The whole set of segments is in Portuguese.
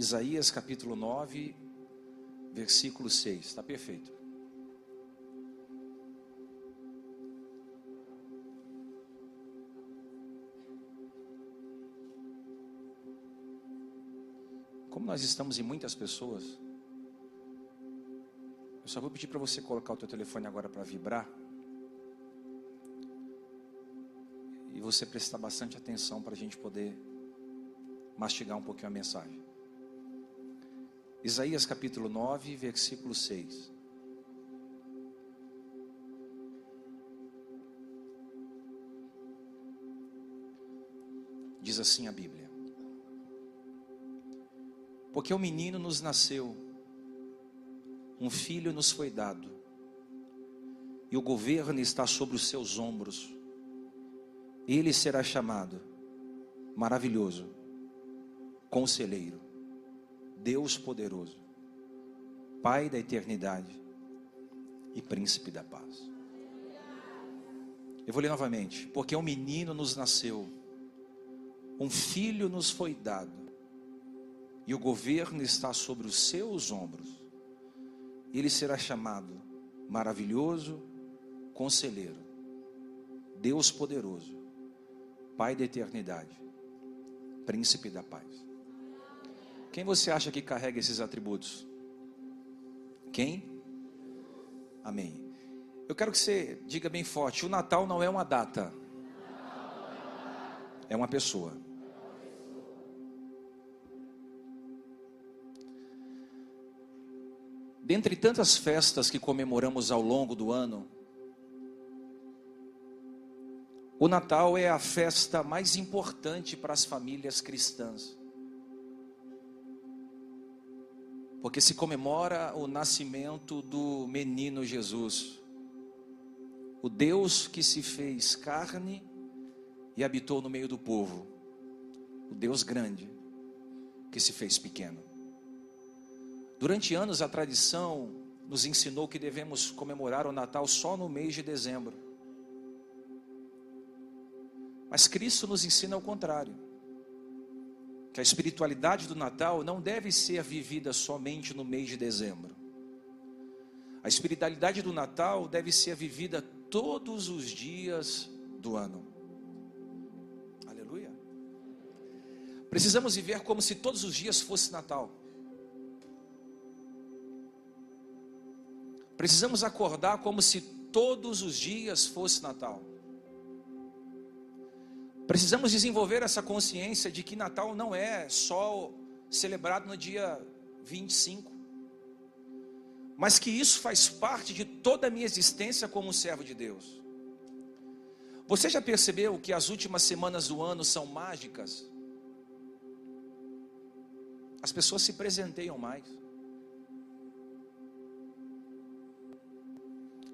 Isaías capítulo 9, versículo 6. Está perfeito. Como nós estamos em muitas pessoas, eu só vou pedir para você colocar o teu telefone agora para vibrar. E você prestar bastante atenção para a gente poder mastigar um pouquinho a mensagem. Isaías capítulo 9, versículo 6. Diz assim a Bíblia. Porque o um menino nos nasceu, um filho nos foi dado, e o governo está sobre os seus ombros. Ele será chamado Maravilhoso, Conselheiro, Deus Poderoso, Pai da Eternidade e Príncipe da Paz. Eu vou ler novamente. Porque um menino nos nasceu, um filho nos foi dado e o governo está sobre os seus ombros. Ele será chamado maravilhoso, conselheiro, Deus poderoso, Pai da eternidade, príncipe da paz. Quem você acha que carrega esses atributos? Quem? Amém. Eu quero que você diga bem forte: o Natal não é uma data, é uma pessoa. Dentre tantas festas que comemoramos ao longo do ano, o Natal é a festa mais importante para as famílias cristãs. Porque se comemora o nascimento do menino Jesus, o Deus que se fez carne e habitou no meio do povo, o Deus grande que se fez pequeno. Durante anos, a tradição nos ensinou que devemos comemorar o Natal só no mês de dezembro. Mas Cristo nos ensina o contrário. Que a espiritualidade do Natal não deve ser vivida somente no mês de dezembro. A espiritualidade do Natal deve ser vivida todos os dias do ano. Aleluia. Precisamos viver como se todos os dias fosse Natal. Precisamos acordar como se todos os dias fosse Natal. Precisamos desenvolver essa consciência de que Natal não é só celebrado no dia 25, mas que isso faz parte de toda a minha existência como servo de Deus. Você já percebeu que as últimas semanas do ano são mágicas? As pessoas se presenteiam mais.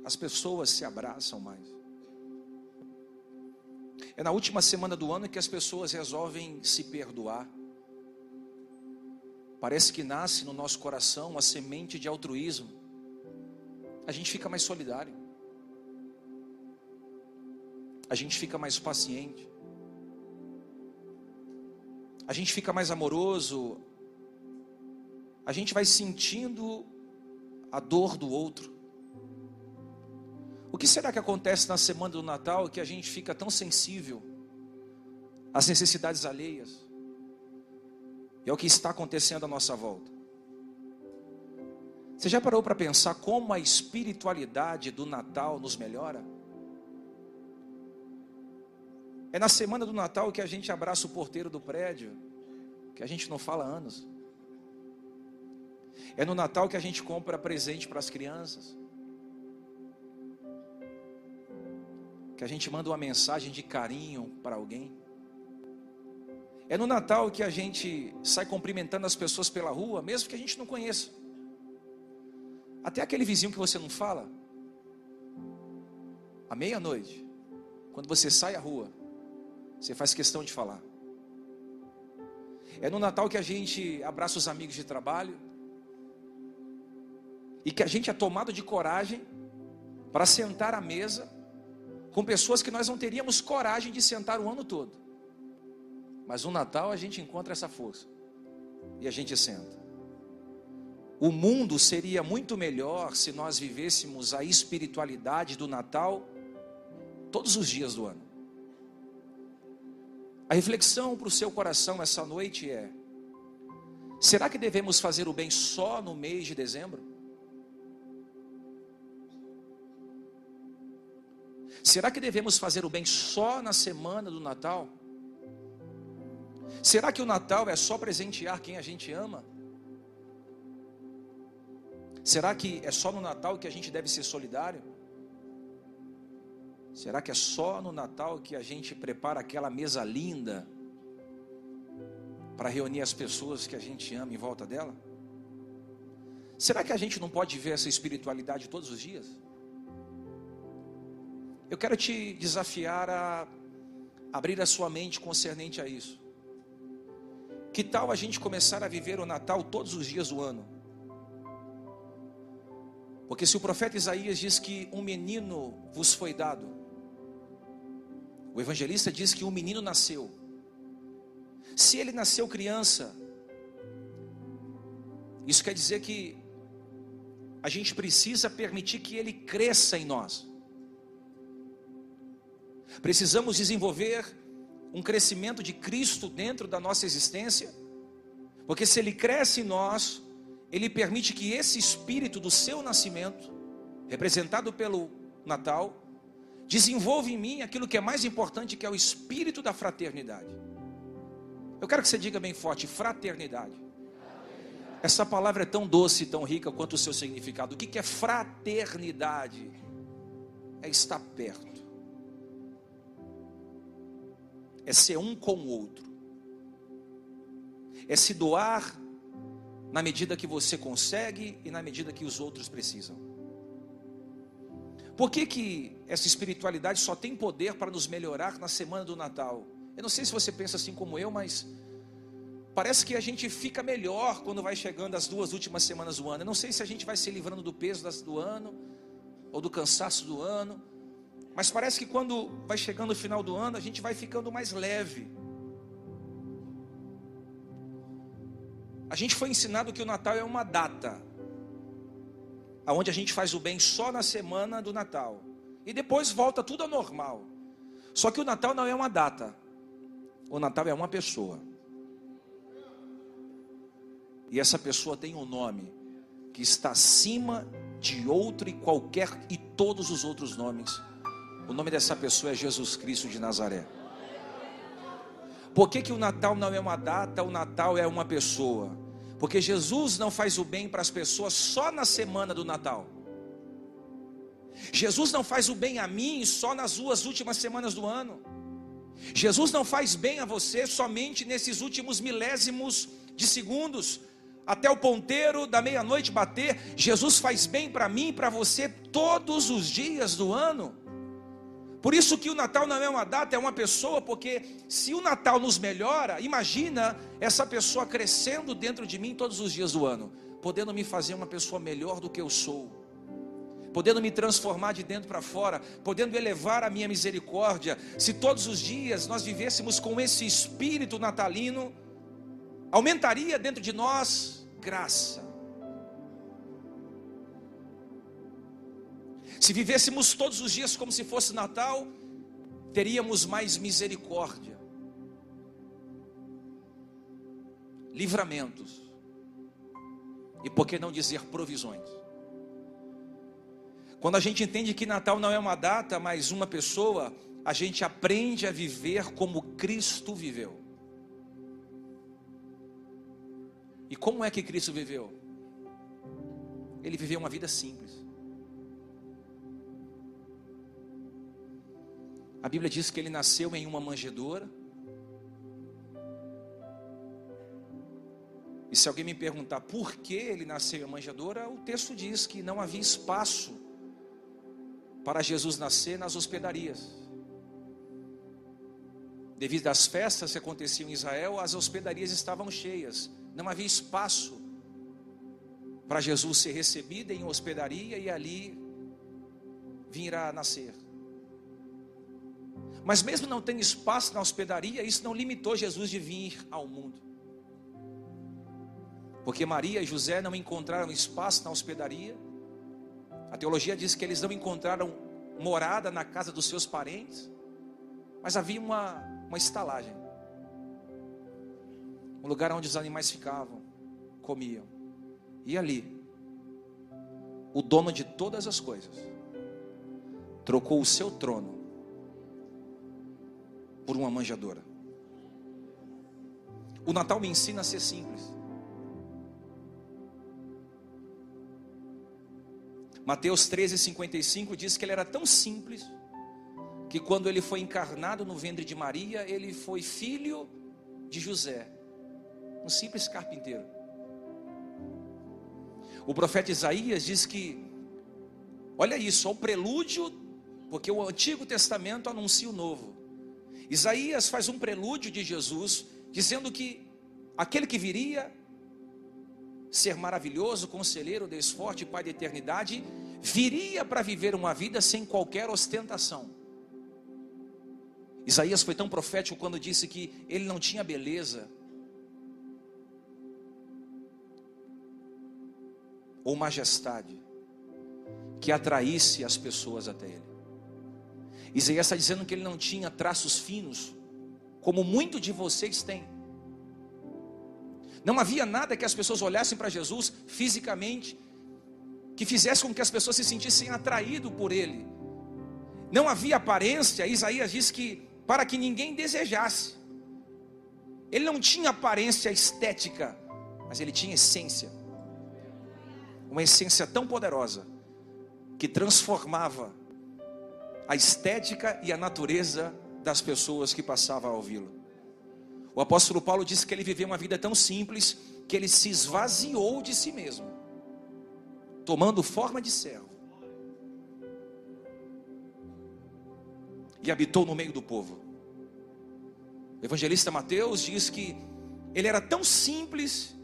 as pessoas se abraçam mais. É na última semana do ano que as pessoas resolvem se perdoar. Parece que nasce no nosso coração uma semente de altruísmo. A gente fica mais solidário. A gente fica mais paciente. A gente fica mais amoroso. A gente vai sentindo a dor do outro. O que será que acontece na semana do Natal que a gente fica tão sensível às necessidades alheias? É o que está acontecendo à nossa volta. Você já parou para pensar como a espiritualidade do Natal nos melhora? É na semana do Natal que a gente abraça o porteiro do prédio, que a gente não fala anos. É no Natal que a gente compra presente para as crianças. Que a gente manda uma mensagem de carinho para alguém. É no Natal que a gente sai cumprimentando as pessoas pela rua, mesmo que a gente não conheça. Até aquele vizinho que você não fala. À meia-noite, quando você sai à rua, você faz questão de falar. É no Natal que a gente abraça os amigos de trabalho. E que a gente é tomado de coragem para sentar à mesa com pessoas que nós não teríamos coragem de sentar o ano todo. Mas no Natal a gente encontra essa força. e a gente senta. O mundo seria muito melhor se nós vivêssemos a espiritualidade do Natal todos os dias do ano. A reflexão para o seu coração essa noite é: será que devemos fazer o bem só no mês de dezembro? Será que devemos fazer o bem só na semana do Natal? Será que o Natal é só presentear quem a gente ama? Será que é só no Natal que a gente deve ser solidário? Será que é só no Natal que a gente prepara aquela mesa linda para reunir as pessoas que a gente ama em volta dela? Será que a gente não pode ver essa espiritualidade todos os dias? Eu quero te desafiar a abrir a sua mente concernente a isso. Que tal a gente começar a viver o Natal todos os dias do ano? Porque se o profeta Isaías diz que um menino vos foi dado, o evangelista diz que um menino nasceu. Se ele nasceu criança, isso quer dizer que a gente precisa permitir que ele cresça em nós. Precisamos desenvolver um crescimento de Cristo dentro da nossa existência, porque se Ele cresce em nós, Ele permite que esse espírito do seu nascimento, representado pelo Natal, desenvolva em mim aquilo que é mais importante, que é o espírito da fraternidade. Eu quero que você diga bem forte: fraternidade. Essa palavra é tão doce e tão rica quanto o seu significado. O que é fraternidade? É estar perto é ser um com o outro, é se doar na medida que você consegue e na medida que os outros precisam. Por que, que essa espiritualidade só tem poder para nos melhorar na semana do Natal? Eu não sei se você pensa assim como eu, mas parece que a gente fica melhor quando vai chegando as duas últimas semanas do ano. Eu não sei se a gente vai se livrando do peso do ano ou do cansaço do ano. Mas parece que quando vai chegando o final do ano, a gente vai ficando mais leve. A gente foi ensinado que o Natal é uma data, aonde a gente faz o bem só na semana do Natal e depois volta tudo ao normal. Só que o Natal não é uma data, o Natal é uma pessoa. E essa pessoa tem um nome que está acima de outro e qualquer e todos os outros nomes o nome dessa pessoa é Jesus Cristo de Nazaré. Por que, que o Natal não é uma data, o Natal é uma pessoa? Porque Jesus não faz o bem para as pessoas só na semana do Natal. Jesus não faz o bem a mim só nas duas últimas semanas do ano. Jesus não faz bem a você somente nesses últimos milésimos de segundos, até o ponteiro da meia-noite bater. Jesus faz bem para mim e para você todos os dias do ano. Por isso que o Natal não é uma data, é uma pessoa, porque se o Natal nos melhora, imagina essa pessoa crescendo dentro de mim todos os dias do ano, podendo me fazer uma pessoa melhor do que eu sou. Podendo me transformar de dentro para fora, podendo elevar a minha misericórdia. Se todos os dias nós vivêssemos com esse espírito natalino, aumentaria dentro de nós graça, Se vivêssemos todos os dias como se fosse Natal, teríamos mais misericórdia, livramentos, e por que não dizer provisões? Quando a gente entende que Natal não é uma data, mas uma pessoa, a gente aprende a viver como Cristo viveu. E como é que Cristo viveu? Ele viveu uma vida simples. A Bíblia diz que ele nasceu em uma manjedoura. E se alguém me perguntar por que ele nasceu em manjedoura, o texto diz que não havia espaço para Jesus nascer nas hospedarias. Devido às festas que aconteciam em Israel, as hospedarias estavam cheias, não havia espaço para Jesus ser recebido em hospedaria e ali vir a nascer. Mas mesmo não tendo espaço na hospedaria, isso não limitou Jesus de vir ao mundo. Porque Maria e José não encontraram espaço na hospedaria. A teologia diz que eles não encontraram morada na casa dos seus parentes. Mas havia uma, uma estalagem. Um lugar onde os animais ficavam, comiam. E ali, o dono de todas as coisas, trocou o seu trono por uma manjadora. O Natal me ensina a ser simples. Mateus 13:55 diz que ele era tão simples que quando ele foi encarnado no ventre de Maria, ele foi filho de José, um simples carpinteiro. O profeta Isaías diz que, olha isso, o prelúdio, porque o Antigo Testamento anuncia o Novo. Isaías faz um prelúdio de Jesus, dizendo que aquele que viria ser maravilhoso, conselheiro, Deus forte, Pai da eternidade, viria para viver uma vida sem qualquer ostentação. Isaías foi tão profético quando disse que ele não tinha beleza ou majestade que atraísse as pessoas até ele. Isaías está dizendo que ele não tinha traços finos, como muito de vocês têm. Não havia nada que as pessoas olhassem para Jesus fisicamente, que fizesse com que as pessoas se sentissem atraídas por ele. Não havia aparência, Isaías diz que para que ninguém desejasse. Ele não tinha aparência estética, mas ele tinha essência. Uma essência tão poderosa que transformava a estética e a natureza das pessoas que passavam a ouvi-lo. O apóstolo Paulo disse que ele viveu uma vida tão simples que ele se esvaziou de si mesmo, tomando forma de servo, e habitou no meio do povo. O evangelista Mateus diz que ele era tão simples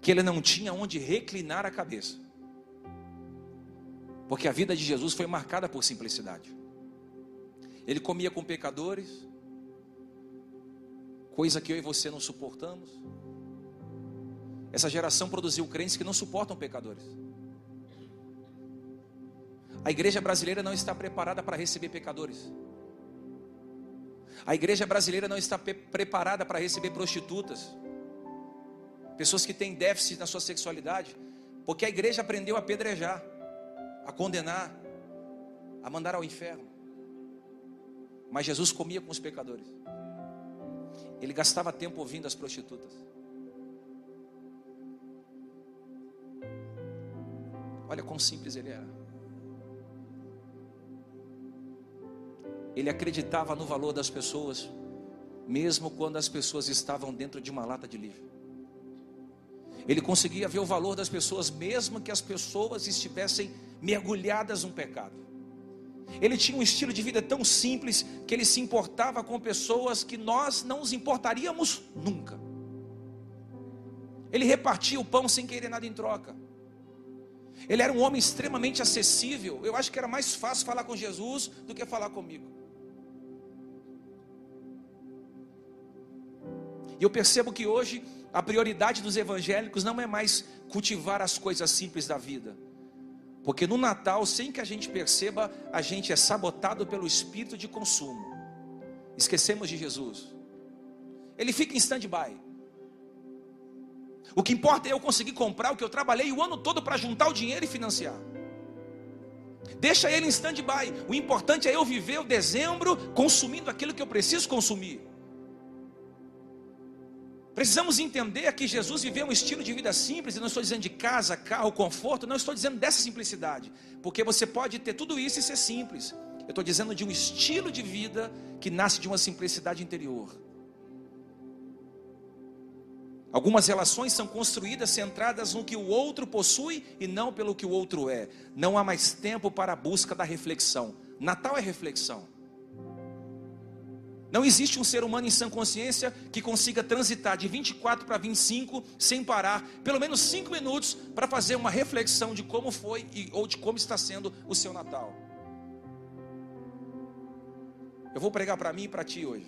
que ele não tinha onde reclinar a cabeça. Porque a vida de Jesus foi marcada por simplicidade. Ele comia com pecadores, coisa que eu e você não suportamos. Essa geração produziu crentes que não suportam pecadores. A igreja brasileira não está preparada para receber pecadores. A igreja brasileira não está preparada para receber prostitutas. Pessoas que têm déficit na sua sexualidade. Porque a igreja aprendeu a apedrejar, a condenar, a mandar ao inferno. Mas Jesus comia com os pecadores. Ele gastava tempo ouvindo as prostitutas. Olha quão simples ele era. Ele acreditava no valor das pessoas, mesmo quando as pessoas estavam dentro de uma lata de lixo. Ele conseguia ver o valor das pessoas, mesmo que as pessoas estivessem mergulhadas no pecado. Ele tinha um estilo de vida tão simples que ele se importava com pessoas que nós não nos importaríamos nunca. Ele repartia o pão sem querer nada em troca. Ele era um homem extremamente acessível. Eu acho que era mais fácil falar com Jesus do que falar comigo. E eu percebo que hoje a prioridade dos evangélicos não é mais cultivar as coisas simples da vida porque no Natal, sem que a gente perceba, a gente é sabotado pelo espírito de consumo. Esquecemos de Jesus. Ele fica em stand-by. O que importa é eu conseguir comprar o que eu trabalhei o ano todo para juntar o dinheiro e financiar. Deixa ele em stand-by. O importante é eu viver o dezembro consumindo aquilo que eu preciso consumir. Precisamos entender que Jesus viveu um estilo de vida simples, e não estou dizendo de casa, carro, conforto, não estou dizendo dessa simplicidade, porque você pode ter tudo isso e ser simples. Eu estou dizendo de um estilo de vida que nasce de uma simplicidade interior. Algumas relações são construídas centradas no que o outro possui e não pelo que o outro é. Não há mais tempo para a busca da reflexão. Natal é reflexão. Não existe um ser humano em sã consciência que consiga transitar de 24 para 25 sem parar, pelo menos 5 minutos, para fazer uma reflexão de como foi e, ou de como está sendo o seu Natal. Eu vou pregar para mim e para ti hoje.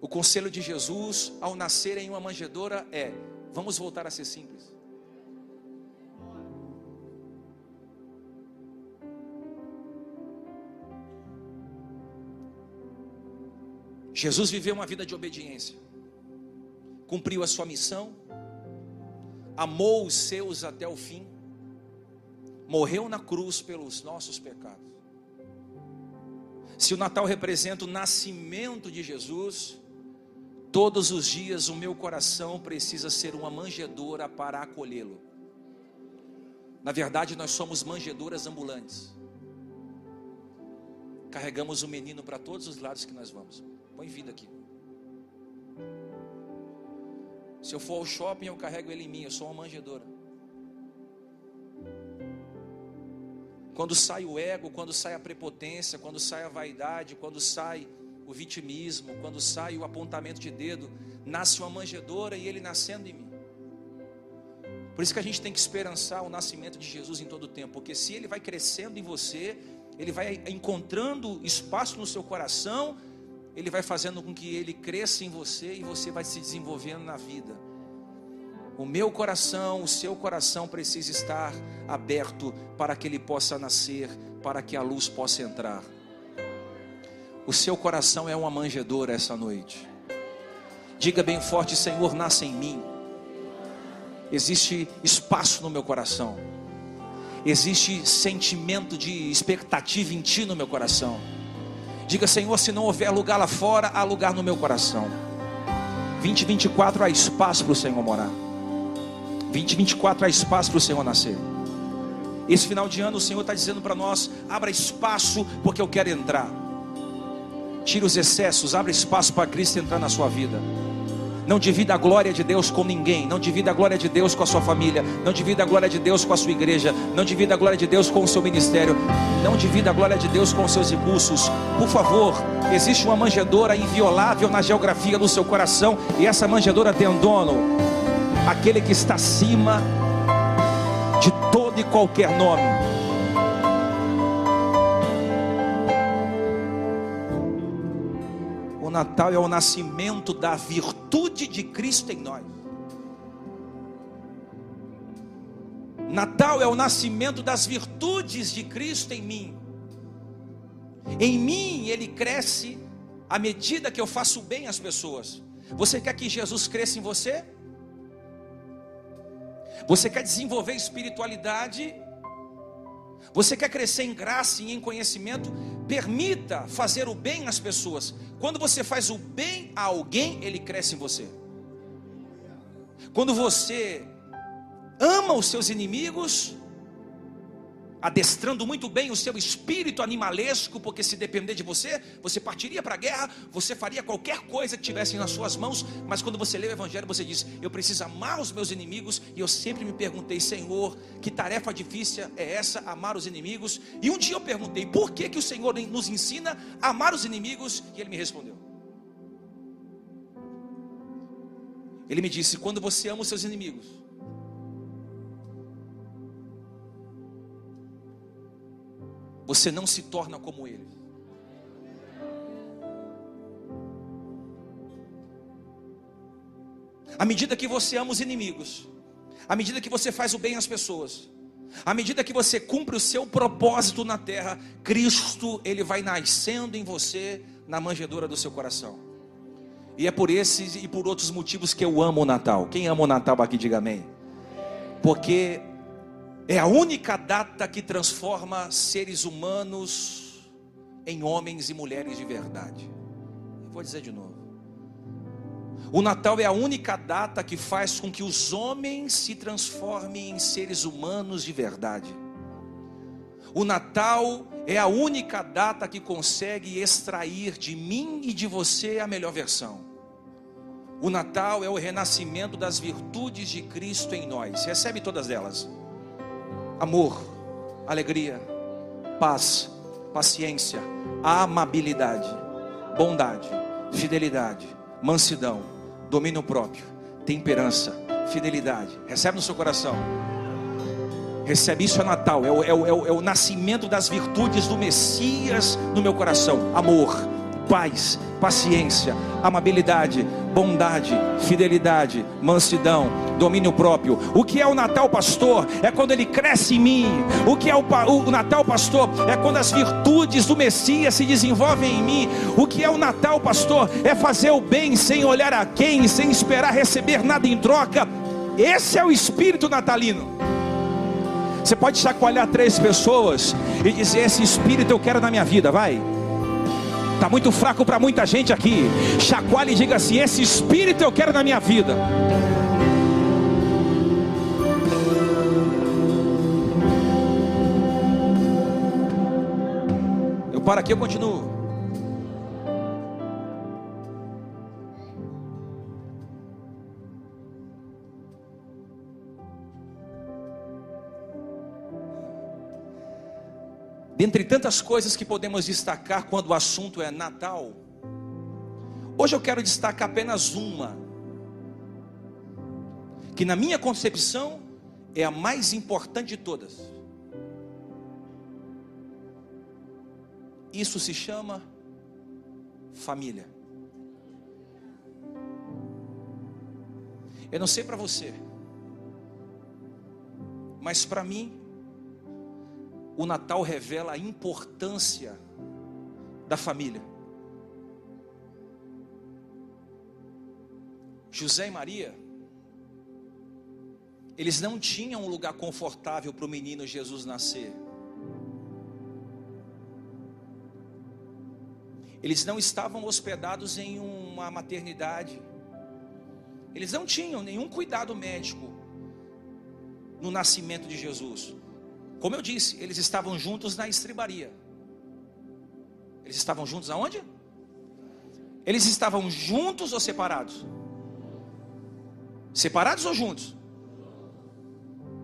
O conselho de Jesus ao nascer em uma manjedoura é: vamos voltar a ser simples. Jesus viveu uma vida de obediência, cumpriu a sua missão, amou os seus até o fim, morreu na cruz pelos nossos pecados. Se o Natal representa o nascimento de Jesus, todos os dias o meu coração precisa ser uma manjedoura para acolhê-lo. Na verdade, nós somos manjedoras ambulantes. Carregamos o menino para todos os lados que nós vamos. Põe vida aqui. Se eu for ao shopping, eu carrego ele em mim, eu sou uma manjedora. Quando sai o ego, quando sai a prepotência, quando sai a vaidade, quando sai o vitimismo, quando sai o apontamento de dedo, nasce uma manjedora e ele nascendo em mim. Por isso que a gente tem que esperançar o nascimento de Jesus em todo o tempo, porque se ele vai crescendo em você, ele vai encontrando espaço no seu coração, ele vai fazendo com que ele cresça em você e você vai se desenvolvendo na vida. O meu coração, o seu coração precisa estar aberto para que ele possa nascer, para que a luz possa entrar. O seu coração é uma manjedoura essa noite. Diga bem forte: Senhor, nasce em mim. Existe espaço no meu coração. Existe sentimento de expectativa em ti no meu coração. Diga, Senhor, se não houver lugar lá fora, há lugar no meu coração. 2024 há espaço para o Senhor morar. 2024 há espaço para o Senhor nascer. Esse final de ano o Senhor está dizendo para nós: abra espaço, porque eu quero entrar. Tire os excessos, abra espaço para Cristo entrar na sua vida. Não divida a glória de Deus com ninguém. Não divida a glória de Deus com a sua família. Não divida a glória de Deus com a sua igreja. Não divida a glória de Deus com o seu ministério. Não divida a glória de Deus com os seus impulsos. Por favor, existe uma manjedoura inviolável na geografia do seu coração. E essa manjedoura tem um dono. Aquele que está acima de todo e qualquer nome. Natal é o nascimento da virtude de Cristo em nós. Natal é o nascimento das virtudes de Cristo em mim. Em mim ele cresce à medida que eu faço bem às pessoas. Você quer que Jesus cresça em você? Você quer desenvolver espiritualidade? Você quer crescer em graça e em conhecimento? Permita fazer o bem às pessoas. Quando você faz o bem a alguém, ele cresce em você. Quando você ama os seus inimigos, adestrando muito bem o seu espírito animalesco, porque se depender de você, você partiria para a guerra, você faria qualquer coisa que tivesse nas suas mãos, mas quando você lê o Evangelho, você diz: Eu preciso amar os meus inimigos, e eu sempre me perguntei, Senhor, que tarefa difícil é essa, amar os inimigos? E um dia eu perguntei, por que, que o Senhor nos ensina a amar os inimigos? E ele me respondeu. Ele me disse: Quando você ama os seus inimigos, você não se torna como eles. À medida que você ama os inimigos, à medida que você faz o bem às pessoas, à medida que você cumpre o seu propósito na terra, Cristo, ele vai nascendo em você na manjedoura do seu coração. E é por esses e por outros motivos que eu amo o Natal. Quem ama o Natal aqui diga amém. Porque é a única data que transforma seres humanos em homens e mulheres de verdade. vou dizer de novo. O Natal é a única data que faz com que os homens se transformem em seres humanos de verdade. O Natal é a única data que consegue extrair de mim e de você a melhor versão. O Natal é o renascimento das virtudes de Cristo em nós. Recebe todas elas amor, alegria, paz, paciência, amabilidade, bondade, fidelidade, mansidão, domínio próprio, temperança, fidelidade. Recebe no seu coração. Recebe isso é Natal, é o, é, o, é, o, é nascimento das virtudes do Messias no meu coração: amor, paz, paciência, amabilidade, bondade, fidelidade, mansidão, domínio próprio. O que é o Natal, pastor? É quando ele cresce em mim. O que é o, o, Natal, pastor? É quando as virtudes do Messias se desenvolvem em mim. O que é o Natal, pastor? É fazer o bem sem olhar a quem, sem esperar receber nada em troca. Esse é o espírito natalino. Você pode chacoalhar três pessoas e dizer: Esse espírito eu quero na minha vida, vai. Está muito fraco para muita gente aqui. Chacoalhe e diga assim: Esse espírito eu quero na minha vida. Eu paro aqui, eu continuo. Dentre tantas coisas que podemos destacar quando o assunto é Natal, hoje eu quero destacar apenas uma, que na minha concepção é a mais importante de todas. Isso se chama família. Eu não sei para você, mas para mim, o Natal revela a importância da família. José e Maria, eles não tinham um lugar confortável para o menino Jesus nascer. Eles não estavam hospedados em uma maternidade. Eles não tinham nenhum cuidado médico no nascimento de Jesus. Como eu disse, eles estavam juntos na estribaria. Eles estavam juntos aonde? Eles estavam juntos ou separados? Separados ou juntos?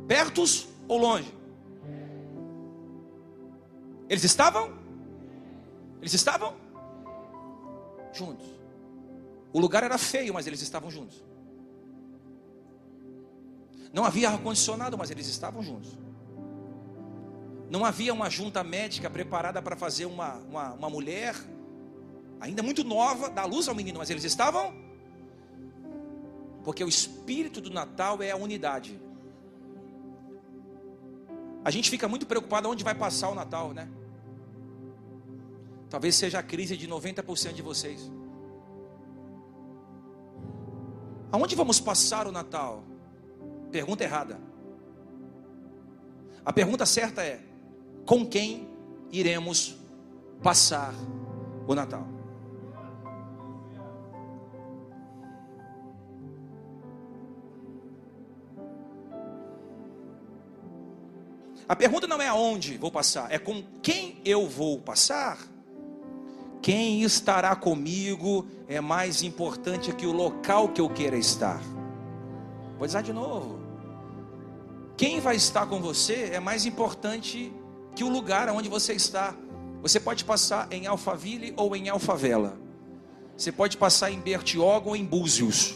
Pertos ou longe? Eles estavam? Eles estavam? Juntos. O lugar era feio, mas eles estavam juntos. Não havia ar-condicionado, mas eles estavam juntos. Não havia uma junta médica preparada para fazer uma, uma, uma mulher, ainda muito nova, dar luz ao menino, mas eles estavam. Porque o espírito do Natal é a unidade. A gente fica muito preocupado onde vai passar o Natal, né? Talvez seja a crise de 90% de vocês. Aonde vamos passar o Natal? Pergunta errada. A pergunta certa é: com quem iremos passar o Natal. A pergunta não é aonde vou passar, é com quem eu vou passar. Quem estará comigo é mais importante que o local que eu queira estar. Vou dizer de novo. Quem vai estar com você é mais importante que o lugar onde você está. Você pode passar em Alphaville ou em Alfavela. Você pode passar em Bertioga ou em Búzios.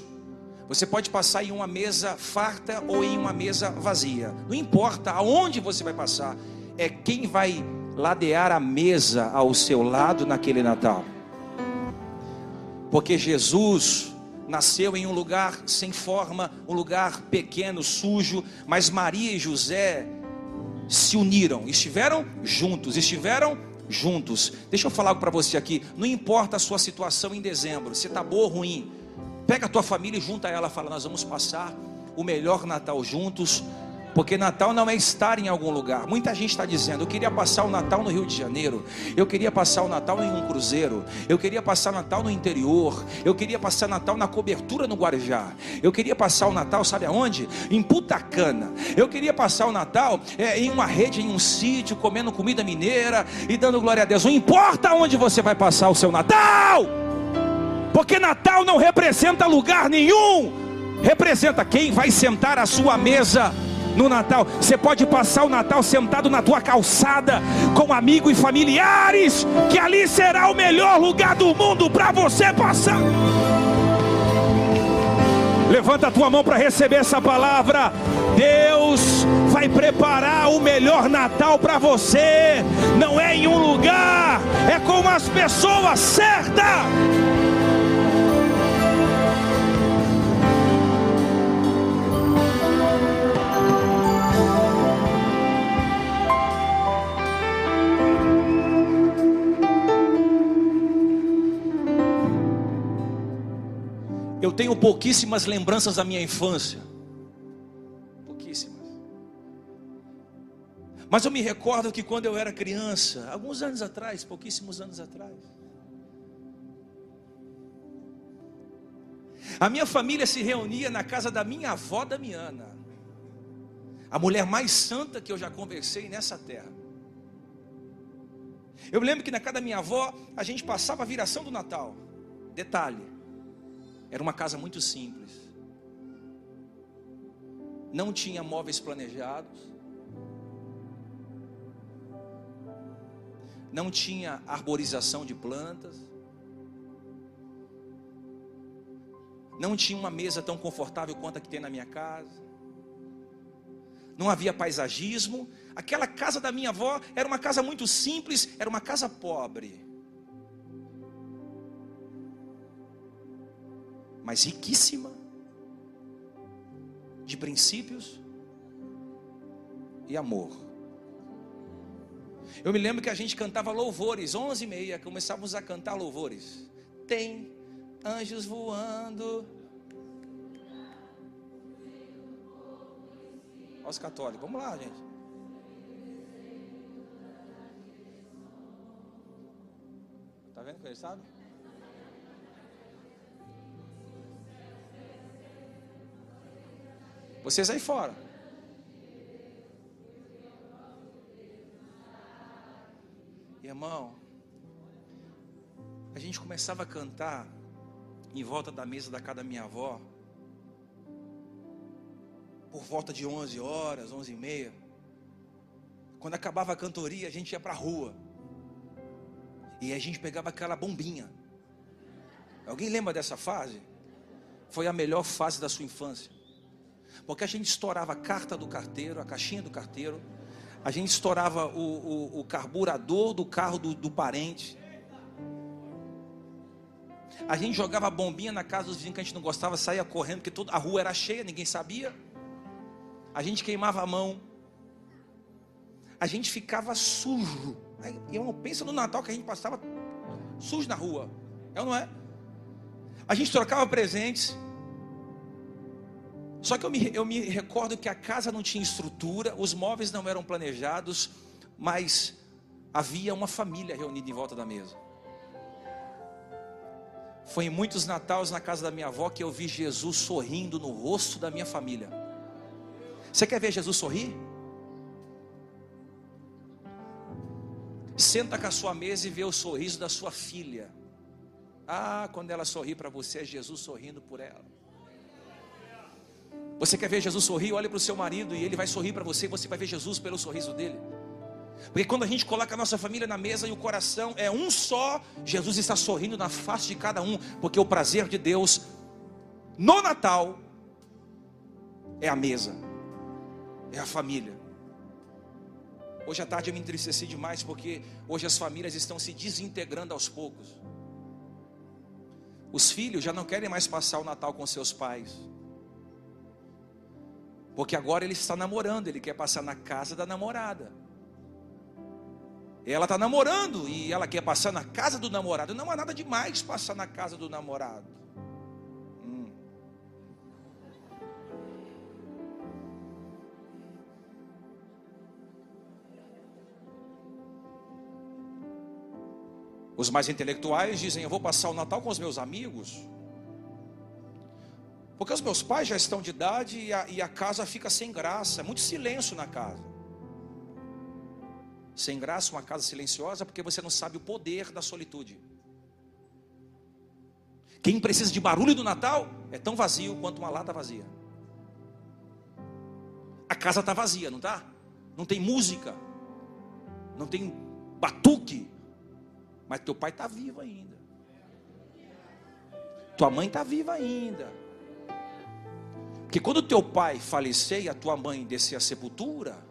Você pode passar em uma mesa farta ou em uma mesa vazia. Não importa aonde você vai passar, é quem vai ladear a mesa ao seu lado naquele Natal. Porque Jesus nasceu em um lugar sem forma, um lugar pequeno, sujo, mas Maria e José se uniram, estiveram juntos, estiveram juntos. Deixa eu falar algo para você aqui. Não importa a sua situação em dezembro, se está boa ou ruim. Pega a tua família e junta ela, fala: nós vamos passar o melhor Natal juntos. Porque Natal não é estar em algum lugar. Muita gente está dizendo: eu queria passar o Natal no Rio de Janeiro, eu queria passar o Natal em um cruzeiro, eu queria passar Natal no interior, eu queria passar Natal na cobertura no Guarujá, eu queria passar o Natal, sabe aonde? Em Putacana, eu queria passar o Natal é, em uma rede, em um sítio, comendo comida mineira e dando glória a Deus. Não importa onde você vai passar o seu Natal, porque Natal não representa lugar nenhum, representa quem vai sentar à sua mesa no Natal. Você pode passar o Natal sentado na tua calçada com amigos e familiares, que ali será o melhor lugar do mundo para você passar. Levanta a tua mão para receber essa palavra. Deus vai preparar o melhor Natal para você. Não é em um lugar, é com as pessoas certas. Pouquíssimas lembranças da minha infância. Pouquíssimas. Mas eu me recordo que quando eu era criança, alguns anos atrás, pouquíssimos anos atrás, a minha família se reunia na casa da minha avó Damiana, a mulher mais santa que eu já conversei nessa terra. Eu lembro que na casa da minha avó a gente passava a viração do Natal. Detalhe, era uma casa muito simples. Não tinha móveis planejados. Não tinha arborização de plantas. Não tinha uma mesa tão confortável quanto a que tem na minha casa. Não havia paisagismo. Aquela casa da minha avó era uma casa muito simples, era uma casa pobre. Mas riquíssima de princípios e amor. Eu me lembro que a gente cantava louvores, onze e meia, começávamos a cantar louvores. Tem anjos voando. Olha os católicos, vamos lá, gente. Tá vendo que ele sabe? Vocês aí fora. Irmão, a gente começava a cantar em volta da mesa da casa da minha avó, por volta de 11 horas, 11 e meia. Quando acabava a cantoria, a gente ia para a rua. E a gente pegava aquela bombinha. Alguém lembra dessa fase? Foi a melhor fase da sua infância. Porque a gente estourava a carta do carteiro, a caixinha do carteiro, a gente estourava o, o, o carburador do carro do, do, parente. A gente jogava bombinha na casa dos vizinhos que a gente não gostava, saía correndo, porque toda a rua era cheia, ninguém sabia. A gente queimava a mão. A gente ficava sujo. Aí, eu pensa no Natal que a gente passava sujo na rua. É ou não é? A gente trocava presentes. Só que eu me, eu me recordo que a casa não tinha estrutura, os móveis não eram planejados, mas havia uma família reunida em volta da mesa. Foi em muitos natais na casa da minha avó que eu vi Jesus sorrindo no rosto da minha família. Você quer ver Jesus sorrir? Senta com a sua mesa e vê o sorriso da sua filha. Ah, quando ela sorri para você, é Jesus sorrindo por ela. Você quer ver Jesus sorrir? Olhe para o seu marido e ele vai sorrir para você. Você vai ver Jesus pelo sorriso dele. Porque quando a gente coloca a nossa família na mesa e o coração é um só, Jesus está sorrindo na face de cada um, porque o prazer de Deus no Natal é a mesa, é a família. Hoje à tarde eu me entristeci demais porque hoje as famílias estão se desintegrando aos poucos. Os filhos já não querem mais passar o Natal com seus pais. Porque agora ele está namorando, ele quer passar na casa da namorada. Ela está namorando e ela quer passar na casa do namorado. Não há nada demais passar na casa do namorado. Hum. Os mais intelectuais dizem: Eu vou passar o Natal com os meus amigos. Porque os meus pais já estão de idade e a, e a casa fica sem graça, é muito silêncio na casa. Sem graça, uma casa silenciosa, porque você não sabe o poder da solitude. Quem precisa de barulho do Natal é tão vazio quanto uma lata vazia. A casa está vazia, não está? Não tem música, não tem batuque, mas teu pai está vivo ainda. Tua mãe está viva ainda. Que quando teu pai falecer e a tua mãe descer a sepultura,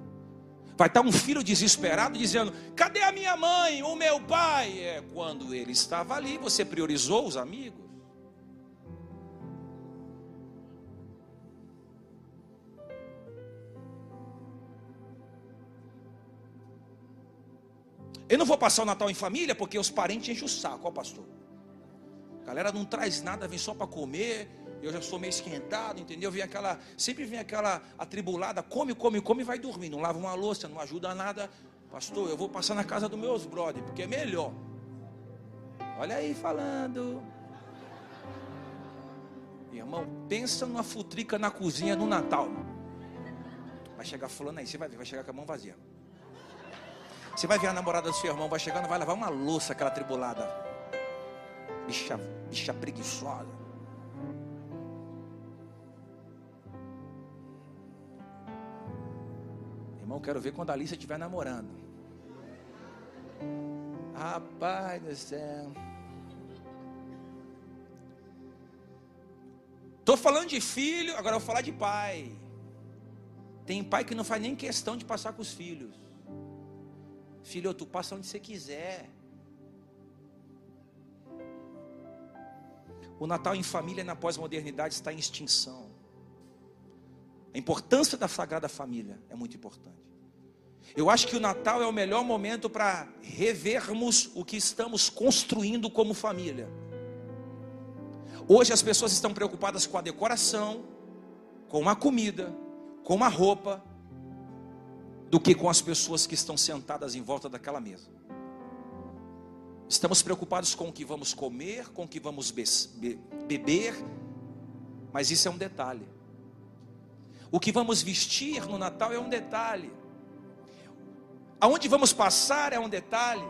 vai estar um filho desesperado dizendo: Cadê a minha mãe, o meu pai? É quando ele estava ali, você priorizou os amigos. Eu não vou passar o Natal em família porque os parentes enchem o saco, ó pastor. A galera não traz nada, vem só para comer. Eu já sou meio esquentado, entendeu? Vem aquela, sempre vem aquela atribulada, come, come, come e vai dormir. Não lava uma louça, não ajuda nada. Pastor, eu vou passar na casa dos meus brother, porque é melhor. Olha aí falando. Irmão, pensa numa futrica na cozinha no Natal. Vai chegar fulano aí, você vai ver, vai chegar com a mão vazia. Você vai ver a namorada do seu irmão, vai chegando, vai lavar uma louça, aquela tribulada. Bicha, bicha preguiçosa. Irmão, quero ver quando a Alice estiver namorando. Rapaz do céu. Estou falando de filho, agora eu vou falar de pai. Tem pai que não faz nem questão de passar com os filhos. Filho, tu passa onde você quiser. O Natal em família na pós-modernidade está em extinção. A importância da Sagrada Família é muito importante. Eu acho que o Natal é o melhor momento para revermos o que estamos construindo como família. Hoje as pessoas estão preocupadas com a decoração, com a comida, com a roupa, do que com as pessoas que estão sentadas em volta daquela mesa. Estamos preocupados com o que vamos comer, com o que vamos be be beber, mas isso é um detalhe. O que vamos vestir no Natal é um detalhe. Aonde vamos passar é um detalhe.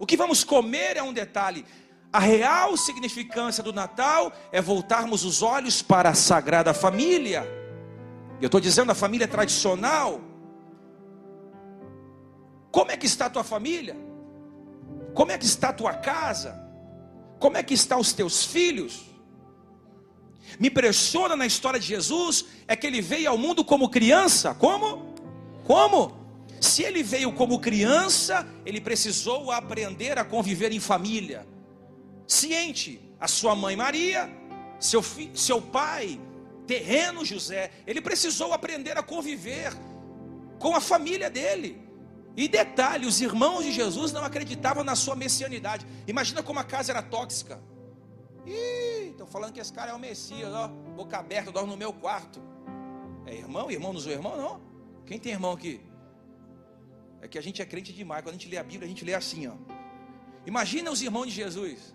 O que vamos comer é um detalhe. A real significância do Natal é voltarmos os olhos para a Sagrada Família. Eu estou dizendo a família tradicional, como é que está a tua família? Como é que está a tua casa? Como é que estão os teus filhos? Me impressiona na história de Jesus é que ele veio ao mundo como criança. Como? Como? Se ele veio como criança, ele precisou aprender a conviver em família. Ciente, a sua mãe Maria, seu, fi, seu pai, terreno José, ele precisou aprender a conviver com a família dele. E detalhe, os irmãos de Jesus não acreditavam na sua messianidade. Imagina como a casa era tóxica. Estão falando que esse cara é o Messias, ó, boca aberta, dorme no meu quarto. É irmão? Irmão não sou irmão, não? Quem tem irmão aqui? É que a gente é crente demais. Quando a gente lê a Bíblia, a gente lê assim, ó. Imagina os irmãos de Jesus.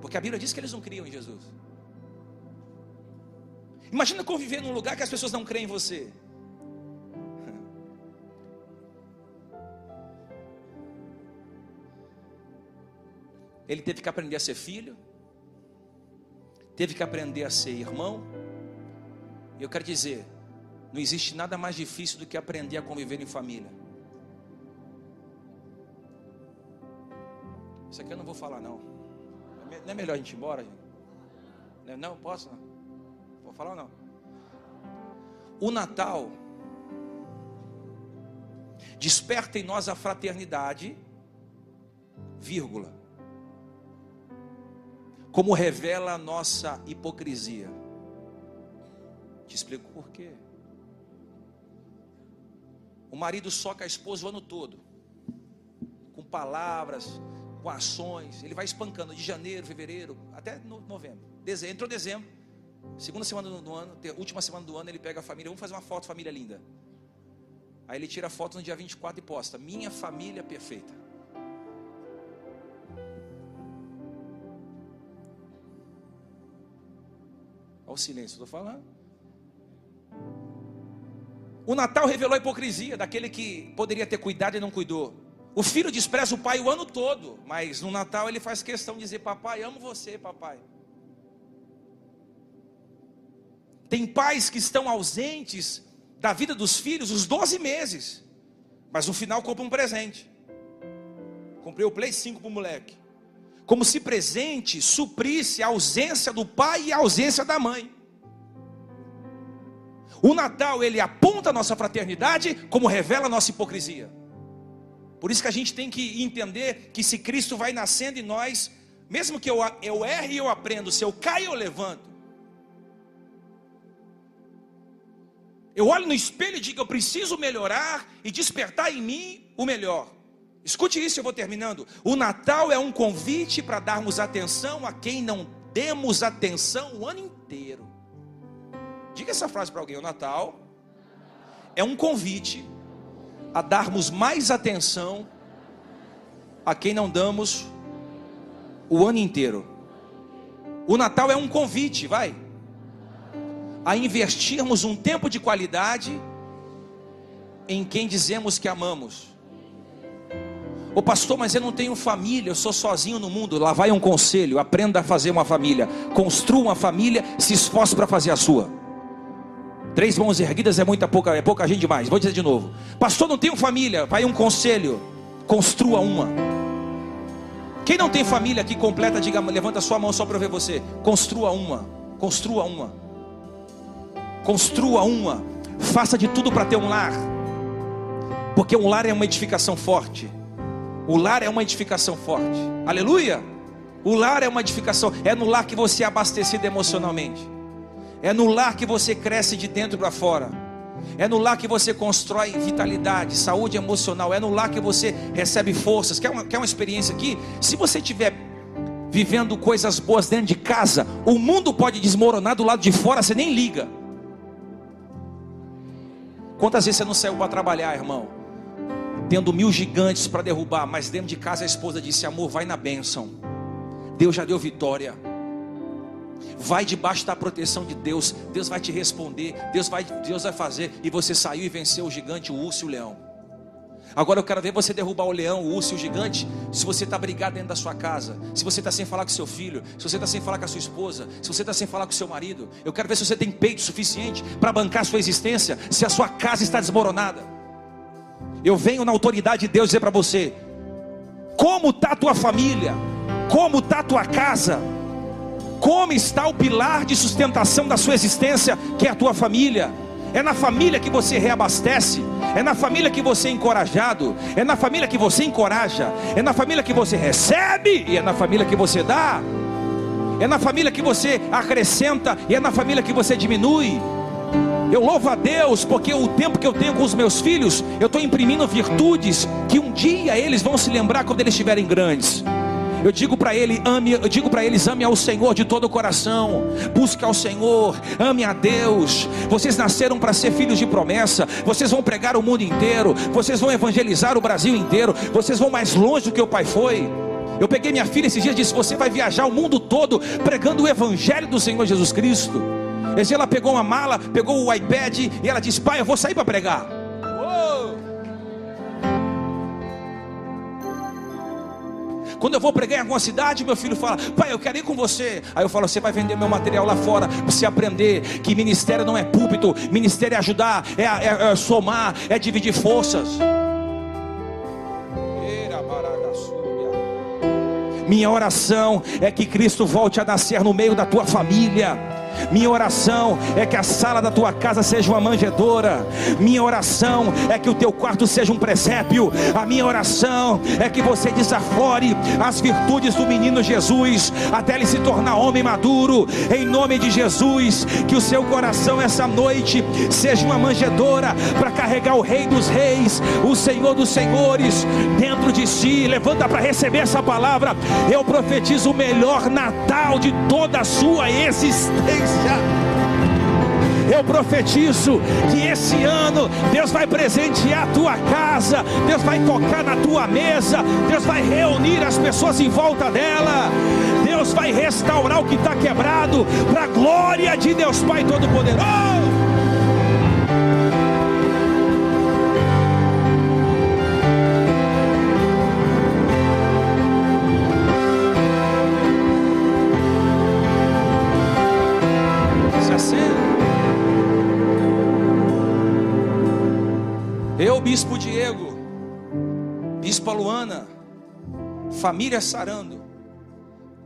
Porque a Bíblia diz que eles não criam em Jesus. Imagina conviver num lugar que as pessoas não creem em você. Ele teve que aprender a ser filho, teve que aprender a ser irmão. E eu quero dizer, não existe nada mais difícil do que aprender a conviver em família. Isso aqui eu não vou falar não. Não é melhor a gente ir embora, gente? Não, não posso? Não. Vou falar ou não? O Natal desperta em nós a fraternidade, vírgula como revela a nossa hipocrisia. Te explico por quê. O marido soca a esposa o ano todo, com palavras, com ações. Ele vai espancando de janeiro, fevereiro, até novembro. Dezembro, entrou dezembro, segunda semana do ano, última semana do ano, ele pega a família. Vamos fazer uma foto, família linda. Aí ele tira a foto no dia 24 e posta: Minha família perfeita. Olha o silêncio, estou falando. O Natal revelou a hipocrisia daquele que poderia ter cuidado e não cuidou. O filho despreza o pai o ano todo, mas no Natal ele faz questão de dizer: Papai, amo você, papai. Tem pais que estão ausentes da vida dos filhos os 12 meses, mas no final compra um presente. Comprei o Play 5 para o moleque como se presente suprisse a ausência do pai e a ausência da mãe. O Natal, ele aponta a nossa fraternidade, como revela a nossa hipocrisia. Por isso que a gente tem que entender que se Cristo vai nascendo em nós, mesmo que eu, eu erre e eu aprendo, se eu caio eu levanto. Eu olho no espelho e digo, eu preciso melhorar e despertar em mim o melhor. Escute isso, eu vou terminando. O Natal é um convite para darmos atenção a quem não demos atenção o ano inteiro. Diga essa frase para alguém: o Natal é um convite a darmos mais atenção a quem não damos o ano inteiro. O Natal é um convite, vai, a investirmos um tempo de qualidade em quem dizemos que amamos. Ô pastor, mas eu não tenho família, eu sou sozinho no mundo. Lá vai um conselho: aprenda a fazer uma família, construa uma família, se esforce para fazer a sua. Três mãos erguidas é muita pouca, é pouca gente demais. Vou dizer de novo: Pastor, não tenho família. Vai um conselho: construa uma. Quem não tem família aqui completa, diga, levanta sua mão só para ver você. Construa uma. Construa uma. Construa uma. Faça de tudo para ter um lar. Porque um lar é uma edificação forte. O lar é uma edificação forte. Aleluia! O lar é uma edificação. É no lar que você é abastecido emocionalmente. É no lar que você cresce de dentro para fora. É no lar que você constrói vitalidade, saúde emocional. É no lar que você recebe forças. Quer uma, quer uma experiência aqui? Se você estiver vivendo coisas boas dentro de casa, o mundo pode desmoronar do lado de fora, você nem liga. Quantas vezes você não saiu para trabalhar, irmão? Tendo mil gigantes para derrubar, mas dentro de casa a esposa disse: Amor, vai na bênção. Deus já deu vitória. Vai debaixo da proteção de Deus. Deus vai te responder. Deus vai, Deus vai fazer. E você saiu e venceu o gigante, o urso e o leão. Agora eu quero ver você derrubar o leão, o urso e o gigante. Se você está brigado dentro da sua casa, se você está sem falar com seu filho, se você está sem falar com a sua esposa, se você está sem falar com seu marido, eu quero ver se você tem peito suficiente para bancar a sua existência, se a sua casa está desmoronada. Eu venho na autoridade de Deus dizer para você: como está a tua família, como está a tua casa, como está o pilar de sustentação da sua existência, que é a tua família. É na família que você reabastece, é na família que você é encorajado, é na família que você encoraja, é na família que você recebe? E é na família que você dá. É na família que você acrescenta? E é na família que você diminui. Eu louvo a Deus porque o tempo que eu tenho com os meus filhos, eu estou imprimindo virtudes que um dia eles vão se lembrar quando eles estiverem grandes. Eu digo para ele, ame, eu digo para eles, ame ao Senhor de todo o coração. Busque ao Senhor, ame a Deus. Vocês nasceram para ser filhos de promessa. Vocês vão pregar o mundo inteiro. Vocês vão evangelizar o Brasil inteiro. Vocês vão mais longe do que o pai foi. Eu peguei minha filha esses dias e disse: Você vai viajar o mundo todo pregando o Evangelho do Senhor Jesus Cristo. Esse ela pegou uma mala, pegou o iPad e ela disse: Pai, eu vou sair para pregar. Quando eu vou pregar em alguma cidade, meu filho fala: Pai, eu quero ir com você. Aí eu falo: Você vai vender meu material lá fora para você aprender que ministério não é púlpito, ministério é ajudar, é, é, é somar, é dividir forças. Minha oração é que Cristo volte a nascer no meio da tua família. Minha oração é que a sala da tua casa seja uma manjedoura. Minha oração é que o teu quarto seja um presépio. A minha oração é que você desaflore as virtudes do menino Jesus até ele se tornar homem maduro. Em nome de Jesus, que o seu coração essa noite seja uma manjedoura para carregar o Rei dos Reis, o Senhor dos Senhores dentro de si. Levanta para receber essa palavra. Eu profetizo o melhor Natal de toda a sua existência. Eu profetizo que esse ano Deus vai presentear a tua casa, Deus vai tocar na tua mesa, Deus vai reunir as pessoas em volta dela, Deus vai restaurar o que está quebrado, para a glória de Deus Pai Todo-Poderoso. bispo Diego, bispo Luana, família Sarando,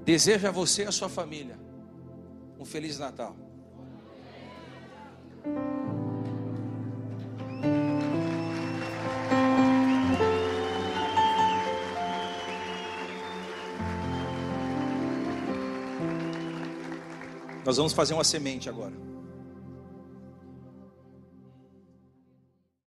deseja a você e a sua família um feliz Natal. Nós vamos fazer uma semente agora.